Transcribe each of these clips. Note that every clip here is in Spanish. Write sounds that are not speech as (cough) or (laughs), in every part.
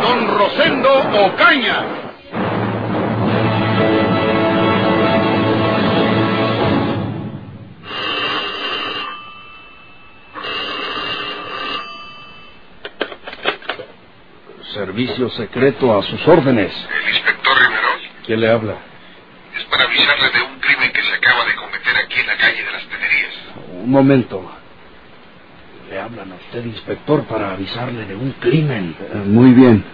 Don Rosendo Ocaña. Servicio secreto a sus órdenes. El inspector Riverol. ¿Quién le habla? Es para avisarle de un crimen que se acaba de cometer aquí en la calle de las Tenerías. Un momento. Hablan a usted, inspector, para avisarle de un crimen. Eh, muy bien.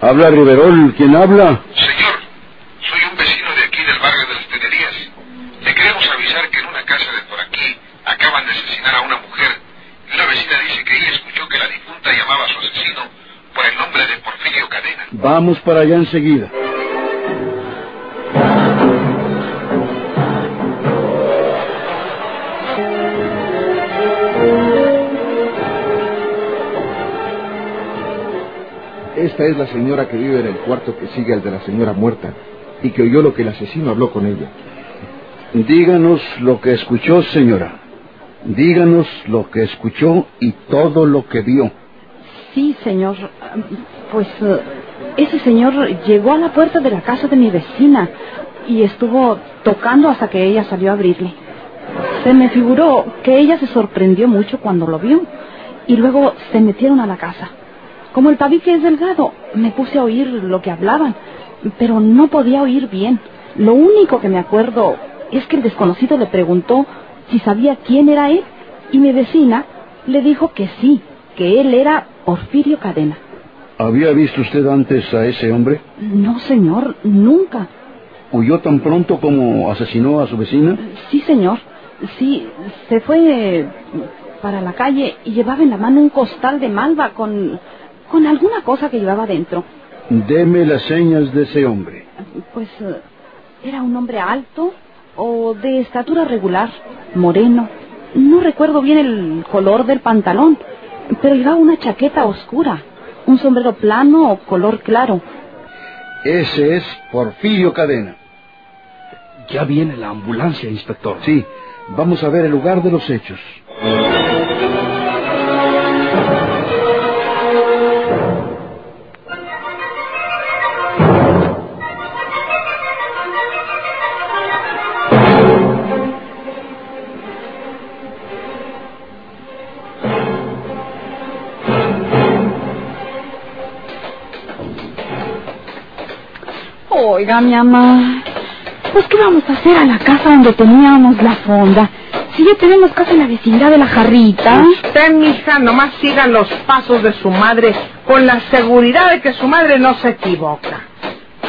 ¿Habla Riverol? ¿Quién habla? Señor, soy un vecino de aquí del barrio de las Tenerías. Le queremos avisar que en una casa de por aquí acaban de asesinar a una mujer. Y una vecina dice que ella escuchó que la difunta llamaba a su asesino por el nombre de Porfirio Cadena. Vamos para allá enseguida. Esta es la señora que vive en el cuarto que sigue al de la señora muerta y que oyó lo que el asesino habló con ella. Díganos lo que escuchó, señora. Díganos lo que escuchó y todo lo que vio. Sí, señor. Pues eh, ese señor llegó a la puerta de la casa de mi vecina y estuvo tocando hasta que ella salió a abrirle. Se me figuró que ella se sorprendió mucho cuando lo vio y luego se metieron a la casa. Como el tabique es delgado, me puse a oír lo que hablaban, pero no podía oír bien. Lo único que me acuerdo es que el desconocido le preguntó si sabía quién era él y mi vecina le dijo que sí, que él era Porfirio Cadena. ¿Había visto usted antes a ese hombre? No, señor, nunca. ¿Huyó tan pronto como asesinó a su vecina? Sí, señor. Sí, se fue para la calle y llevaba en la mano un costal de malva con, con alguna cosa que llevaba dentro. Deme las señas de ese hombre. Pues eh, era un hombre alto o de estatura regular, moreno. No recuerdo bien el color del pantalón, pero llevaba una chaqueta oscura, un sombrero plano o color claro. Ese es Porfirio Cadena. Ya viene la ambulancia, inspector. Sí, vamos a ver el lugar de los hechos. Mi pues ¿qué vamos a hacer a la casa donde teníamos la fonda? Si ya tenemos casa en la vecindad de la jarrita. Usted, mija, nomás siga los pasos de su madre con la seguridad de que su madre no se equivoca.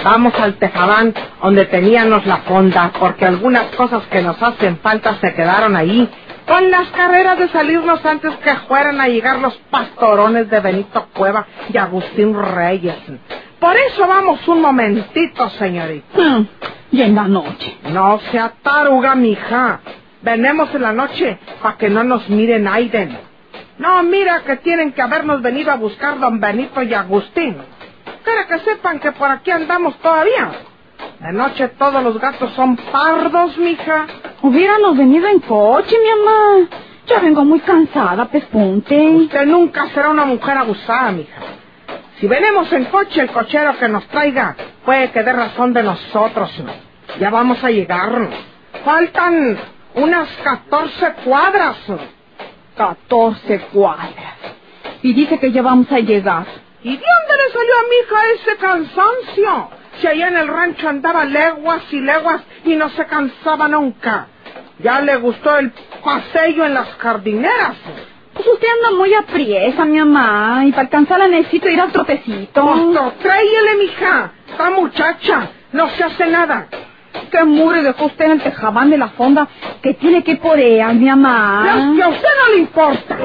Vamos al tejabán donde teníamos la fonda, porque algunas cosas que nos hacen falta se quedaron ahí. Con las carreras de salirnos antes que fueran a llegar los pastorones de Benito Cueva y Agustín Reyes. Por eso vamos un momentito, señorita. Mm, Y en la noche. No se ataruga, mija. Venemos en la noche para que no nos miren Aiden. No, mira que tienen que habernos venido a buscar don Benito y Agustín. Para que sepan que por aquí andamos todavía. De noche todos los gatos son pardos, mija. Hubiéramos venido en coche, mi mamá. Ya vengo muy cansada, pespunte. Usted nunca será una mujer abusada, mija. Si venimos en coche, el cochero que nos traiga puede que dé razón de nosotros. Ya vamos a llegar. Faltan unas 14 cuadras. 14 cuadras. Y dice que ya vamos a llegar. ¿Y de dónde le salió a mi hija ese cansancio? Si allá en el rancho andaba leguas y leguas y no se cansaba nunca. Ya le gustó el paseo en las jardineras. Pues usted anda muy apriesa, mi mamá. Y para alcanzarla necesito ir al trotecito. Costo, tráyele, mija. Esta muchacha no se hace nada. ¿Qué mugre dejó usted en el tejabán de la fonda que tiene que por ella, mi mamá? Y a usted no le importa.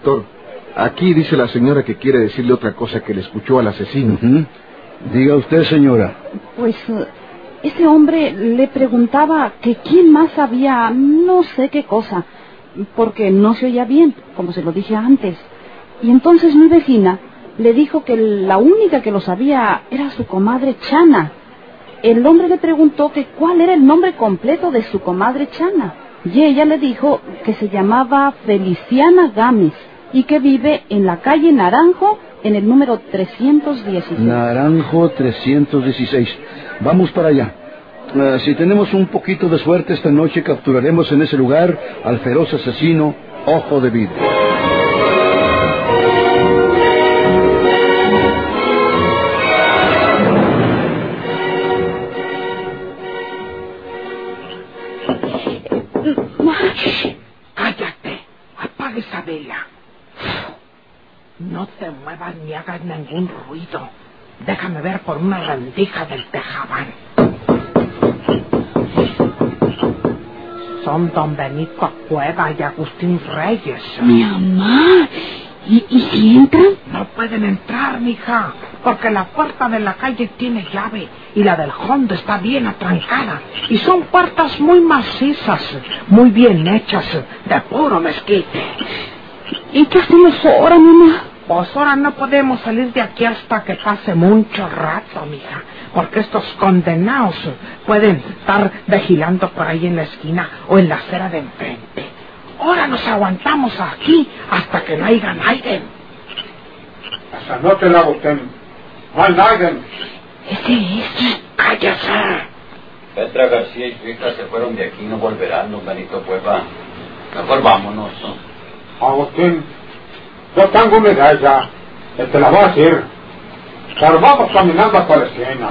Inspector, aquí dice la señora que quiere decirle otra cosa que le escuchó al asesino. Diga usted, señora. Pues ese hombre le preguntaba que quién más sabía no sé qué cosa, porque no se oía bien, como se lo dije antes. Y entonces mi vecina le dijo que la única que lo sabía era su comadre Chana. El hombre le preguntó que cuál era el nombre completo de su comadre Chana. Y ella le dijo que se llamaba Feliciana Gámez y que vive en la calle Naranjo en el número 316. Naranjo 316. Vamos para allá. Eh, si tenemos un poquito de suerte esta noche, capturaremos en ese lugar al feroz asesino Ojo de Vidrio. Cállate. Apaga esa vela. No te muevas ni hagas ningún ruido. Déjame ver por una rendija del tejabán. Son don Benito Cueva y Agustín Reyes. Mi mamá. ¿Y, y si entran? No pueden entrar, mija, porque la puerta de la calle tiene llave y la del hondo está bien atrancada. Y son puertas muy macizas, muy bien hechas, de puro mezquite. ¿Y qué hacemos ahora, mamá? Pues ahora no podemos salir de aquí hasta que pase mucho rato, mija, porque estos condenados pueden estar vigilando por ahí en la esquina o en la acera de enfrente. Ahora nos aguantamos aquí hasta que no haya nadie. Esta noche la usted. No hay nadie. Ese es. ¡Cállese! Petra García y su hija se fueron de aquí y no volverán, don Benito Cueva. Mejor vámonos. ¿no? Agustín, yo tengo una idea que te la voy a decir. Pero vamos caminando hasta la esquina.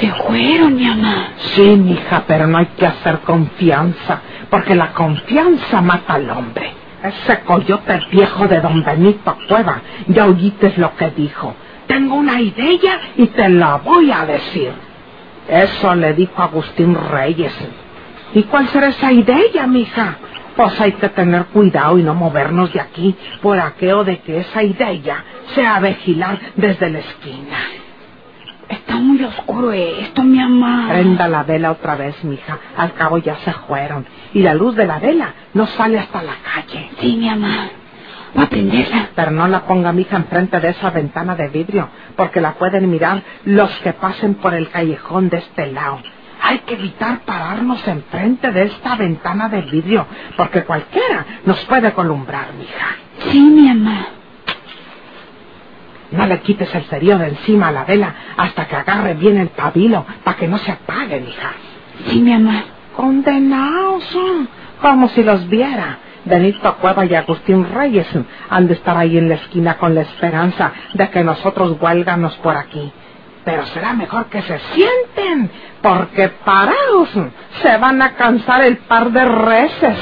Se fueron, mi mamá. Sí, mija, pero no hay que hacer confianza, porque la confianza mata al hombre. Ese coyote viejo de don Benito Cueva, ya oíste lo que dijo. Tengo una idea y te la voy a decir. Eso le dijo Agustín Reyes. ¿Y cuál será esa idea, mija? Pues hay que tener cuidado y no movernos de aquí por aquello de que esa idea sea vigilar desde la esquina. Está muy oscuro esto, mi mamá. Prenda la vela otra vez, mija. Al cabo ya se fueron. Y la luz de la vela no sale hasta la calle. Sí, mi mamá. Va a prenderla. Pero no la ponga, mija, enfrente de esa ventana de vidrio, porque la pueden mirar los que pasen por el callejón de este lado. Hay que evitar pararnos enfrente de esta ventana de vidrio, porque cualquiera nos puede columbrar, mija. Sí, mi mamá. No le quites el cerillo de encima a la vela hasta que agarre bien el pabilo, para que no se apague, mija. Sí, mi mamá. Condenados son, como si los viera. Benito Cueva y Agustín Reyes han de estar ahí en la esquina con la esperanza de que nosotros huélganos por aquí. Pero será mejor que se sienten, porque parados se van a cansar el par de reces.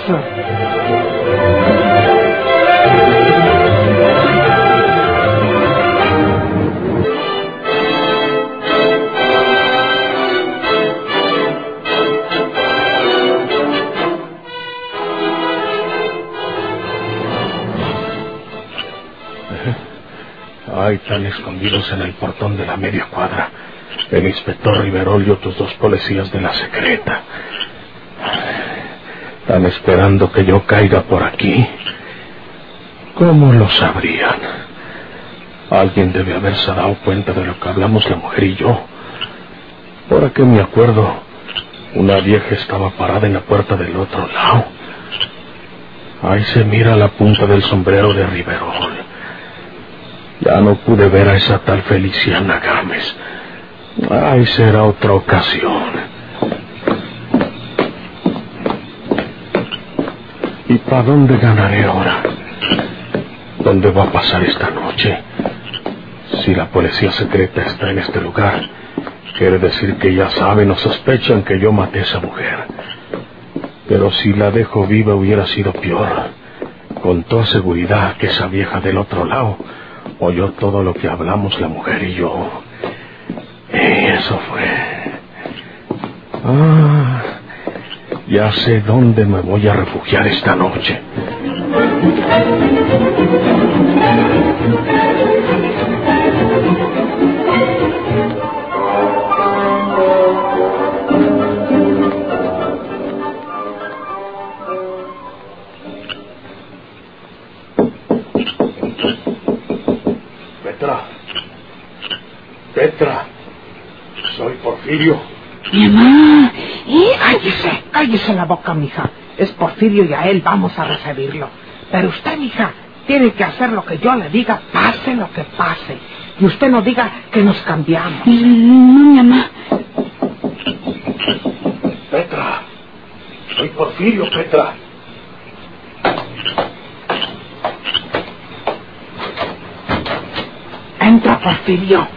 Ahí están escondidos en el portón de la media cuadra. El inspector Riverol y otros dos policías de la secreta. Están esperando que yo caiga por aquí. ¿Cómo lo sabrían? Alguien debe haberse dado cuenta de lo que hablamos la mujer y yo. Ahora que me acuerdo, una vieja estaba parada en la puerta del otro lado. Ahí se mira la punta del sombrero de Riverol. Ya no pude ver a esa tal Feliciana Gámez. Ay, será otra ocasión. ¿Y para dónde ganaré ahora? ¿Dónde va a pasar esta noche? Si la policía secreta está en este lugar, quiere decir que ya saben o sospechan que yo maté a esa mujer. Pero si la dejo viva hubiera sido peor. Con toda seguridad que esa vieja del otro lado oyó todo lo que hablamos la mujer y yo. Y eso fue. Ah, Ya sé dónde me voy a refugiar esta noche. Porfirio. Mi mamá, ¿es? Cállese, cállese la boca, mija. Es Porfirio y a él vamos a recibirlo. Pero usted, mija, tiene que hacer lo que yo le diga, pase lo que pase. Y usted no diga que nos cambiamos. No, mi mamá. Petra. Soy Porfirio, Petra. Entra, Porfirio.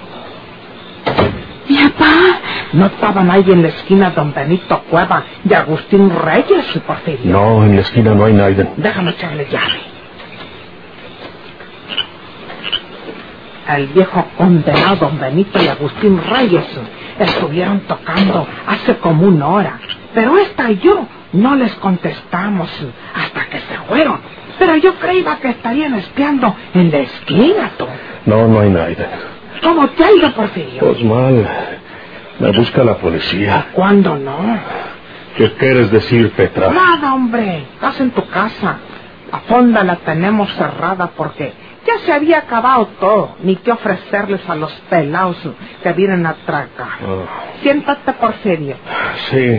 Mi papá. ¿No estaban ahí en la esquina don Benito Cueva y Agustín Reyes, Porfirio? No, en la esquina no hay nadie. Déjame echarle llave. El viejo condenado don Benito y Agustín Reyes estuvieron tocando hace como una hora. Pero esta y yo no les contestamos hasta que se fueron. Pero yo creía que estarían espiando en la esquina, tú. No, no hay nadie. ¿Cómo te ha ido, Porfirio? Pues mal. Me busca la policía. ¿Cuándo no? ¿Qué quieres decir, Petra? Nada, hombre. Estás en tu casa. La fonda la tenemos cerrada porque ya se había acabado todo. Ni que ofrecerles a los pelados que vienen a tragar. Ah, Siéntate, Porfirio. sí.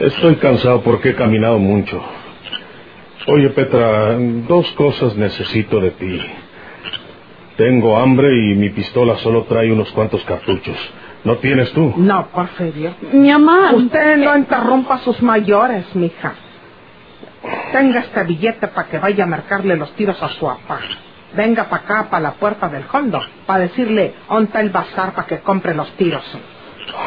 Estoy cansado porque he caminado mucho. Oye, Petra, dos cosas necesito de ti. Tengo hambre y mi pistola solo trae unos cuantos cartuchos. ¿No tienes tú? No, Porfirio. Mi mamá. Usted no interrumpa a sus mayores, mija. Tenga este billete para que vaya a marcarle los tiros a su papá. Venga para acá, para la puerta del fondo, para decirle onta el bazar para que compre los tiros.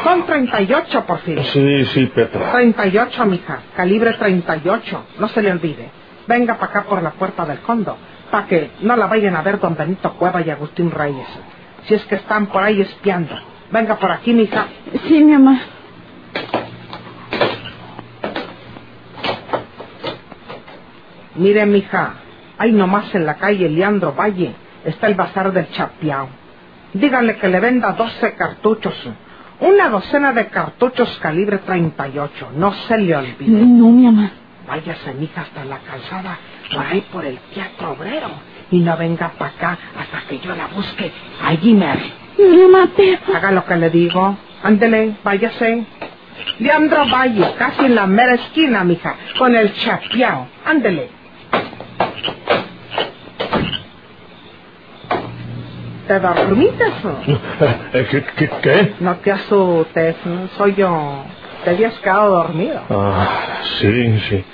Son 38, Porfirio. Sí, sí, Petra. 38, mija. Calibre 38. No se le olvide. Venga para acá por la puerta del fondo, para que no la vayan a ver don Benito Cueva y Agustín Reyes. Si es que están por ahí espiando. Venga por aquí, mija. Sí, mi mamá. Mire, mija, ahí nomás en la calle Leandro Valle está el bazar del Chapiao. Díganle que le venda 12 cartuchos. Una docena de cartuchos calibre 38. No se le olvide. No, mi mamá. Váyase, mija, hasta la calzada, por ahí por el teatro obrero. Y no venga para acá hasta que yo la busque. Allí me Mamá, pero... Haga lo que le digo. Ándele, váyase. Leandro Valle, casi en la mera esquina, mija, con el chapiao. Ándele. ¿Te dormites? (laughs) Eh, ¿Qué, qué, qué? No te asustes, soy yo. Te habías quedado dormido. Ah, sí, sí.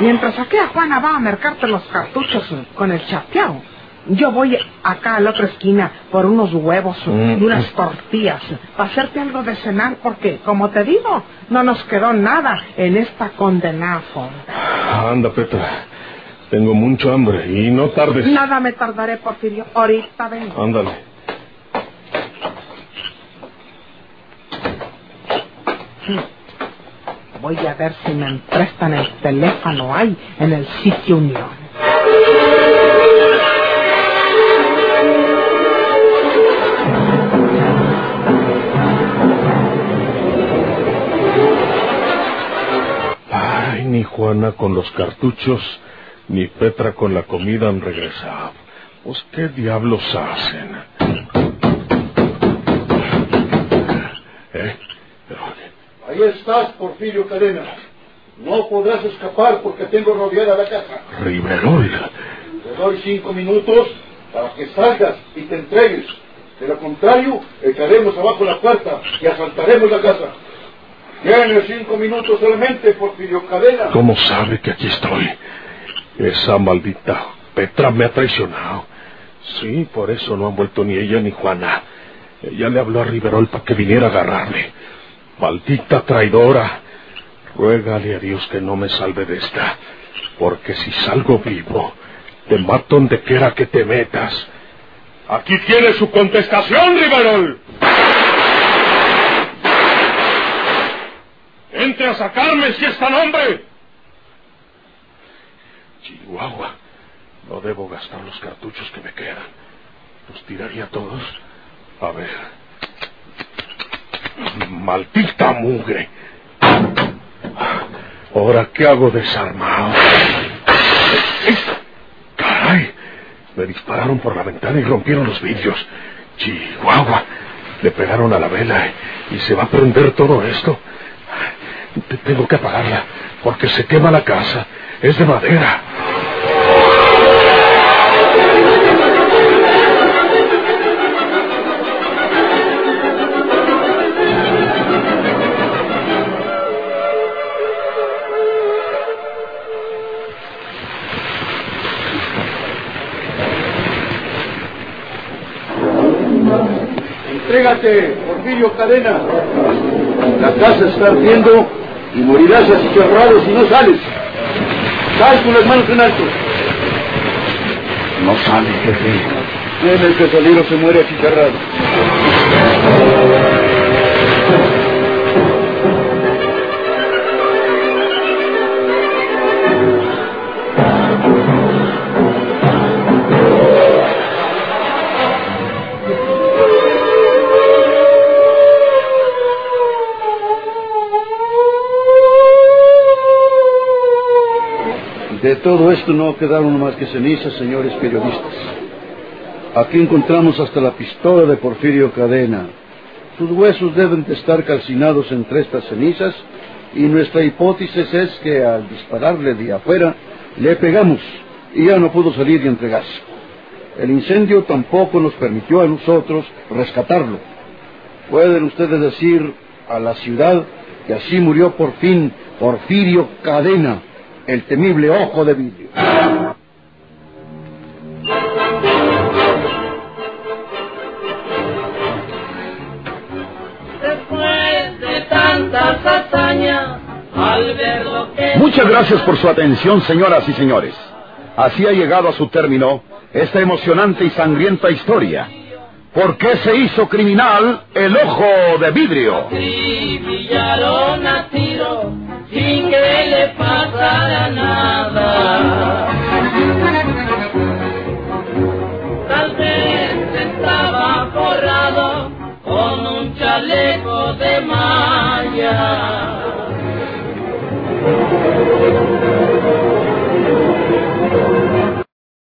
Mientras aquella Juana va a mercarte los cartuchos con el chapeao, yo voy acá a la otra esquina por unos huevos Mm. y unas tortillas para hacerte algo de cenar porque, como te digo, no nos quedó nada en esta condenada fonda. Anda, Petra. Tengo mucho hambre y no tardes. Nada me tardaré, Porfirio. Ahorita vengo. Ándale. Voy a ver si me prestan el teléfono ahí en el sitio Unión. Juana con los cartuchos, ni Petra con la comida han regresado. Pues, ¿qué diablos hacen? ¿Eh? Ahí estás, Porfirio Cadena. No podrás escapar porque tengo rodeada la casa. Riverol. Te doy cinco minutos para que salgas y te entregues. De lo contrario, echaremos abajo la puerta y asaltaremos la casa. Tienes cinco minutos solamente, Porfirio Cadena. ¿Cómo sabe que aquí estoy? Esa maldita Petra me ha traicionado. Sí, por eso no han vuelto ni ella ni Juana. Ella le habló a Riverol para que viniera a agarrarme. Maldita traidora. Ruégale a Dios que no me salve de esta. Porque si salgo vivo, te mato donde quiera que te metas. Aquí tiene su contestación, Riverol. Vente a sacarme si es tan hombre. Chihuahua. No debo gastar los cartuchos que me quedan. Los tiraría todos. A ver. Maldita mugre. Ahora, ¿qué hago desarmado? ¡Caray! Me dispararon por la ventana y rompieron los vidrios. Chihuahua. Le pegaron a la vela y se va a prender todo esto. Tengo que apagarla porque se quema la casa. Es de madera. Entrégate, Porfirio Cadena. La casa está ardiendo y morirás achicharrado si no sales. Sal con las manos en alto. No sale, jefe. Tiene que salir o se muere achicharrado. De todo esto no quedaron más que cenizas, señores periodistas. Aquí encontramos hasta la pistola de Porfirio Cadena. Sus huesos deben de estar calcinados entre estas cenizas y nuestra hipótesis es que al dispararle de afuera le pegamos y ya no pudo salir y entregarse. El incendio tampoco nos permitió a nosotros rescatarlo. Pueden ustedes decir a la ciudad que así murió por fin Porfirio Cadena, el temible ojo de vidrio. Después de tantas hazañas, al ver lo que... Muchas gracias por su atención, señoras y señores. Así ha llegado a su término esta emocionante y sangrienta historia. ¿Por qué se hizo criminal el ojo de vidrio? sin que le pasara nada. Tal vez estaba forrado con un chaleco de malla.